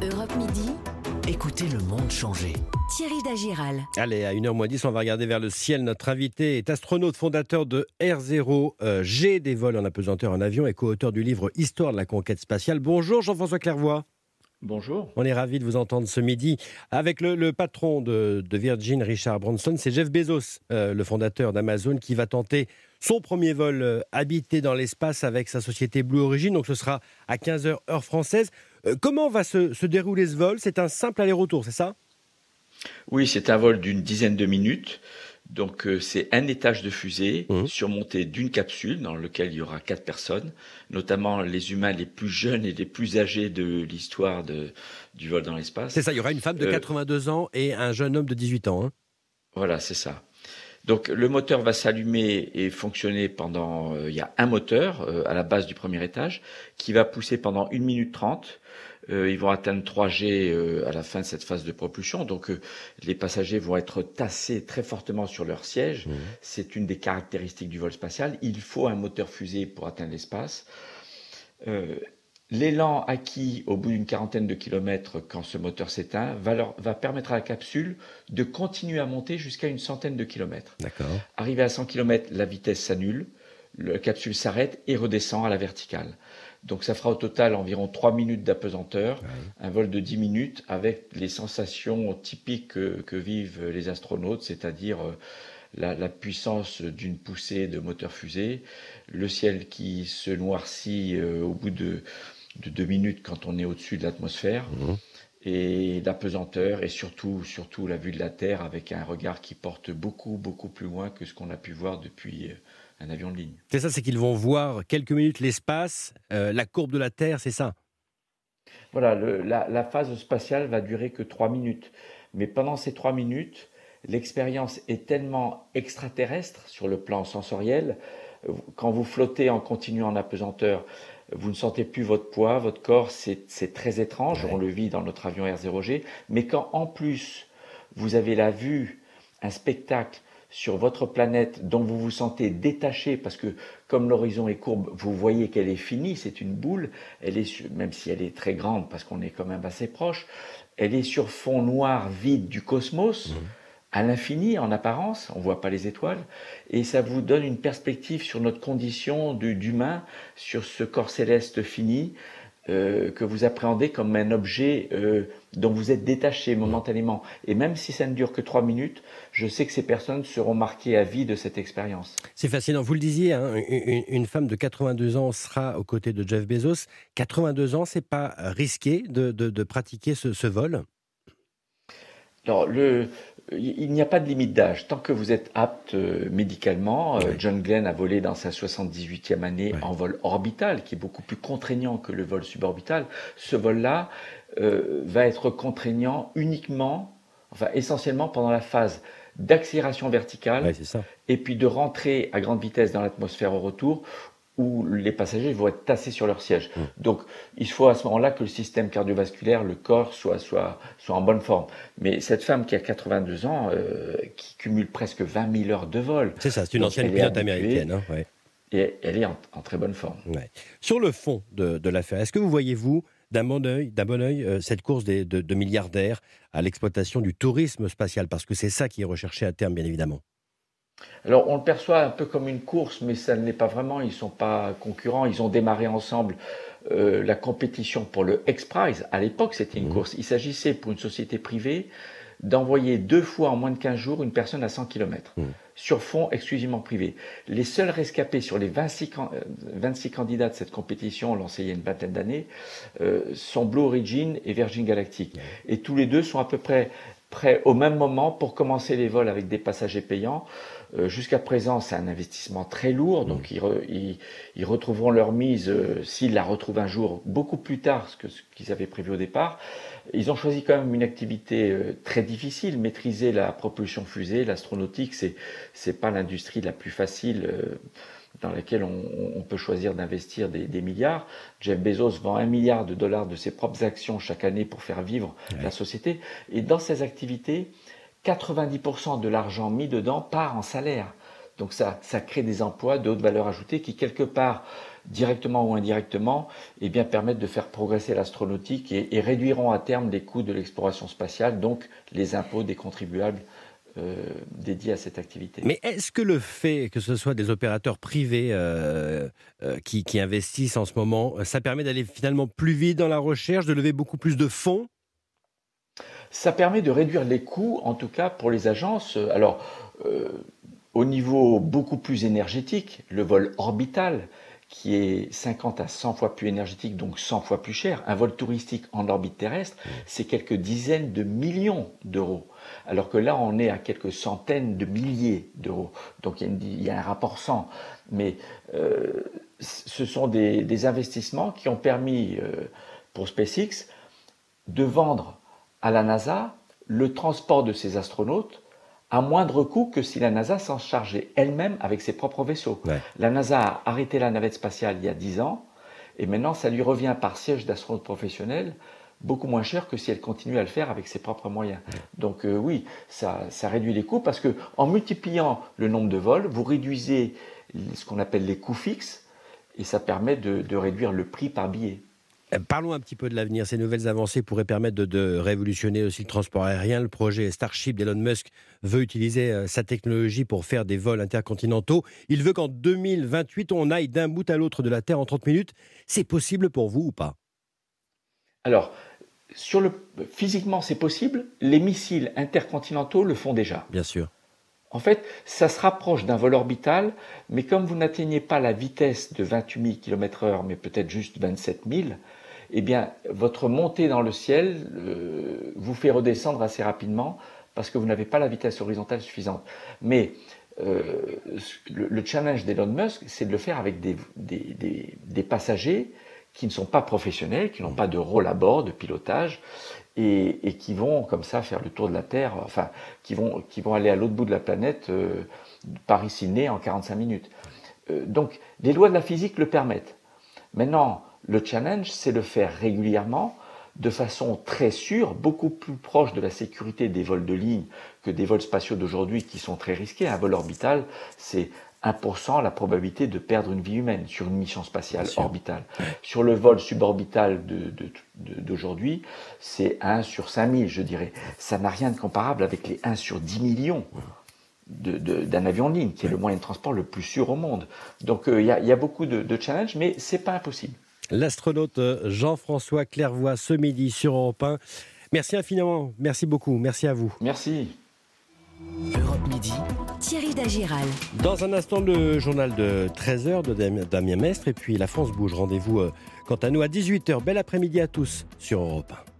Europe Midi. Écoutez le monde changer. Thierry Dagiral. Allez, à 1h10, on va regarder vers le ciel. Notre invité est astronaute fondateur de R0G, euh, des vols en apesanteur en avion et co-auteur du livre Histoire de la conquête spatiale. Bonjour Jean-François Clairvoy. Bonjour. On est ravi de vous entendre ce midi avec le, patron de, Virgin, Richard Branson. C'est Jeff Bezos, euh, le fondateur d'Amazon, qui va tenter son premier vol euh, habité dans l'espace avec sa société Blue Origin. Donc ce sera à 15h heure française. Euh, comment va se, dérouler ce vol? C'est un simple aller-retour, c'est ça? Oui, c'est un vol d'une dizaine de minutes. Donc euh, c'est un étage de fusée mmh. surmonté d'une capsule dans lequel il y aura quatre personnes, notamment les humains les plus jeunes et les plus âgés de l'histoire du vol dans l'espace. C'est ça, il y aura une femme de 82 euh, ans et un jeune homme de 18 ans. Hein. voilà, c'est ça. Donc le moteur va s'allumer et fonctionner pendant... Euh, il y a un moteur à la base du premier étage qui va pousser pendant une minute trente euh, ils vont atteindre 3G euh, à la fin de cette phase de propulsion. Donc euh, les passagers vont être tassés très fortement sur leur siège. Mmh. C'est une des caractéristiques du vol spatial. Il faut un moteur fusée pour atteindre l'espace. L'élan acquis au bout d'une quarantaine de kilomètres quand ce moteur s'éteint va, va, permettre à la capsule de continuer à monter jusqu'à une centaine de kilomètres. Arrivé à 100 km, la vitesse s'annule, la capsule s'arrête et redescend à la verticale. Donc ça fera au total environ 3 minutes d'apesanteur, un vol de 10 minutes avec les sensations typiques que, vivent les astronautes, c'est-à-dire euh, la, puissance d'une poussée de moteur fusée, le ciel qui se noircit euh, au bout de, de, deux minutes quand on est au-dessus de l'atmosphère. Mmh. Et l'apesanteur et surtout, surtout la vue de la Terre avec un regard qui porte beaucoup, beaucoup plus loin que ce qu'on a pu voir depuis euh, un avion de ligne. C'est ça, c'est qu'ils vont voir quelques minutes l'espace, euh, la courbe de la Terre, c'est ça? Voilà, la, phase spatiale va durer que trois minutes. Mais pendant ces trois minutes, l'expérience est tellement extraterrestre sur le plan sensoriel. Quand vous flottez en continuant en apesanteur, vous ne sentez plus votre poids, votre corps, c'est très étrange, on le vit dans notre avion R0G, mais quand en plus vous avez la vue, un spectacle sur votre planète dont vous vous sentez détaché parce que comme l'horizon est courbe, vous voyez qu'elle est finie, c'est une boule, elle est même si elle est très grande parce qu'on est quand même assez proche, elle est sur fond noir vide du cosmos. Mmh. À l'infini en apparence, on voit pas les étoiles, et ça vous donne une perspective sur notre condition d'humain, sur ce corps céleste fini, euh, que vous appréhendez comme un objet euh, dont vous êtes détaché momentanément. Et même si ça ne dure que trois minutes, je sais que ces personnes seront marquées à vie de cette expérience. C'est fascinant. Vous le disiez, hein, une, femme de 82 ans sera aux côtés de Jeff Bezos. 82 ans, c'est pas risqué de, pratiquer ce, ce vol? Alors, le, il n'y a pas de limite d'âge. Tant que vous êtes apte euh, médicalement, euh, John Glenn a volé dans sa 78e année en vol orbital, qui est beaucoup plus contraignant que le vol suborbital. Ce vol-là euh, va être contraignant uniquement, enfin essentiellement pendant la phase d'accélération verticale, et puis de rentrer à grande vitesse dans l'atmosphère au retour, où les passagers vont être tassés sur leur siège. Mmh. Donc, il faut à ce moment-là que le système cardiovasculaire, le corps, soit, soit, soit en bonne forme. Mais cette femme qui a 82 ans, euh, qui cumule presque 20 000 heures de vol. C'est ça, c'est une ancienne pilote américaine. Hein, Et elle est en, très bonne forme. Sur le fond de, de l'affaire, est-ce que vous voyez, vous, d'un bon œil, d'un bon oeil euh, cette course des, de, de milliardaires à l'exploitation du tourisme spatial? Parce que c'est ça qui est recherché à terme, bien évidemment. Alors on le perçoit un peu comme une course, mais ça ne l'est pas vraiment. Ils ne sont pas concurrents. Ils ont démarré ensemble euh, la compétition pour le X-Prize. À l'époque, c'était une mmh. course. Il s'agissait pour une société privée d'envoyer deux fois en moins de 15 jours une personne à 100 km mmh. sur fond exclusivement privé. Les seuls rescapés sur les 26, 26 candidats de cette compétition lancée il y a une vingtaine d'années euh, sont Blue Origin et Virgin Galactic. Et tous les deux sont à peu près prêts au même moment pour commencer les vols avec des passagers payants. Euh, jusqu'à présent, c'est un investissement très lourd, donc ils, ils, retrouveront leur mise, euh, s'ils la retrouvent un jour, beaucoup plus tard que ce qu'ils avaient prévu au départ. Ils ont choisi quand même une activité euh, très difficile, maîtriser la propulsion fusée, l'astronautique, c'est c'est pas l'industrie la plus facile dans laquelle on, peut choisir d'investir des, milliards. Jeff Bezos vend un milliard de dollars de ses propres actions chaque année pour faire vivre la société. Et dans ces activités, 90% de l'argent mis dedans part en salaire. Donc ça, ça crée des emplois de haute valeur ajoutée qui, quelque part, directement ou indirectement, eh bien, permettent de faire progresser l'astronautique et, réduiront à terme les coûts de l'exploration spatiale, donc les impôts des contribuables euh, dédiés à cette activité. Mais est-ce que le fait que ce soit des opérateurs privés euh, euh, qui, qui, investissent en ce moment, ça permet d'aller finalement plus vite dans la recherche, de lever beaucoup plus de fonds? Ça permet de réduire les coûts, en tout cas pour les agences. Alors, au niveau beaucoup plus énergétique, le vol orbital, qui est 50 à 100 fois plus énergétique, donc 100 fois plus cher. Un vol touristique en orbite terrestre, c'est quelques dizaines de millions d'euros. Alors que là, on est à quelques centaines de milliers d'euros. Donc il y, a un rapport 100. Mais euh, ce sont des, investissements qui ont permis euh, pour SpaceX de vendre à la NASA le transport de ses astronautes à moindre coût que si la NASA s'en chargeait elle-même avec ses propres vaisseaux. La NASA a arrêté la navette spatiale il y a 10 ans, et maintenant ça lui revient par siège d'astronaute professionnel beaucoup moins cher que si elle continue à le faire avec ses propres moyens. Donc euh, oui, ça, ça, réduit les coûts parce que en multipliant le nombre de vols, vous réduisez ce qu'on appelle les coûts fixes et ça permet de, de réduire le prix par billet. Euh, parlons un petit peu de l'avenir. Ces nouvelles avancées pourraient permettre de, révolutionner aussi le transport aérien. Le projet Starship d'Elon Musk veut utiliser euh, sa technologie pour faire des vols intercontinentaux. Il veut qu'en 2028, on aille d'un bout à l'autre de la Terre en 30 minutes. C'est possible pour vous ou pas? Alors, sur le, physiquement, c'est possible. Les missiles intercontinentaux le font déjà. Bien sûr. En fait, ça se rapproche d'un vol orbital, mais comme vous n'atteignez pas la vitesse de 28 000 km/h, mais peut-être juste 27 000, eh bien, votre montée dans le ciel euh, vous fait redescendre assez rapidement parce que vous n'avez pas la vitesse horizontale suffisante. Mais euh, le, challenge d'Elon Musk, c'est de le faire avec des, passagers qui ne sont pas professionnels, qui n'ont pas de rôle à bord, de pilotage, et, qui vont comme ça faire le tour de la Terre, enfin, qui vont, qui vont aller à l'autre bout de la planète, euh, Paris-Sydney, en 45 minutes. Euh, donc, les lois de la physique le permettent. Maintenant, le challenge, c'est de faire régulièrement, de façon très sûre, beaucoup plus proche de la sécurité des vols de ligne que des vols spatiaux d'aujourd'hui qui sont très risqués. Un vol orbital, c'est 1% la probabilité de perdre une vie humaine sur une mission spatiale orbitale. Sur le vol suborbital d'aujourd'hui, de, c'est 1 sur 5000, je dirais. Ça n'a rien de comparable avec les 1 sur 10 millions d'un avion de ligne, qui est le moyen de transport le plus sûr au monde. Donc euh, il y, a, y, a, beaucoup de, de challenges, mais c'est pas impossible. L'astronaute Jean-François Clairvoy ce midi sur Europe 1. Merci infiniment, merci beaucoup, merci à vous. Merci. Europe Midi. Thierry Dagiral. Dans un instant, le journal de 13h de Damien Mestre et puis La France bouge. Rendez-vous euh, quant à nous à 18h. Bel après-midi à tous sur Europe 1.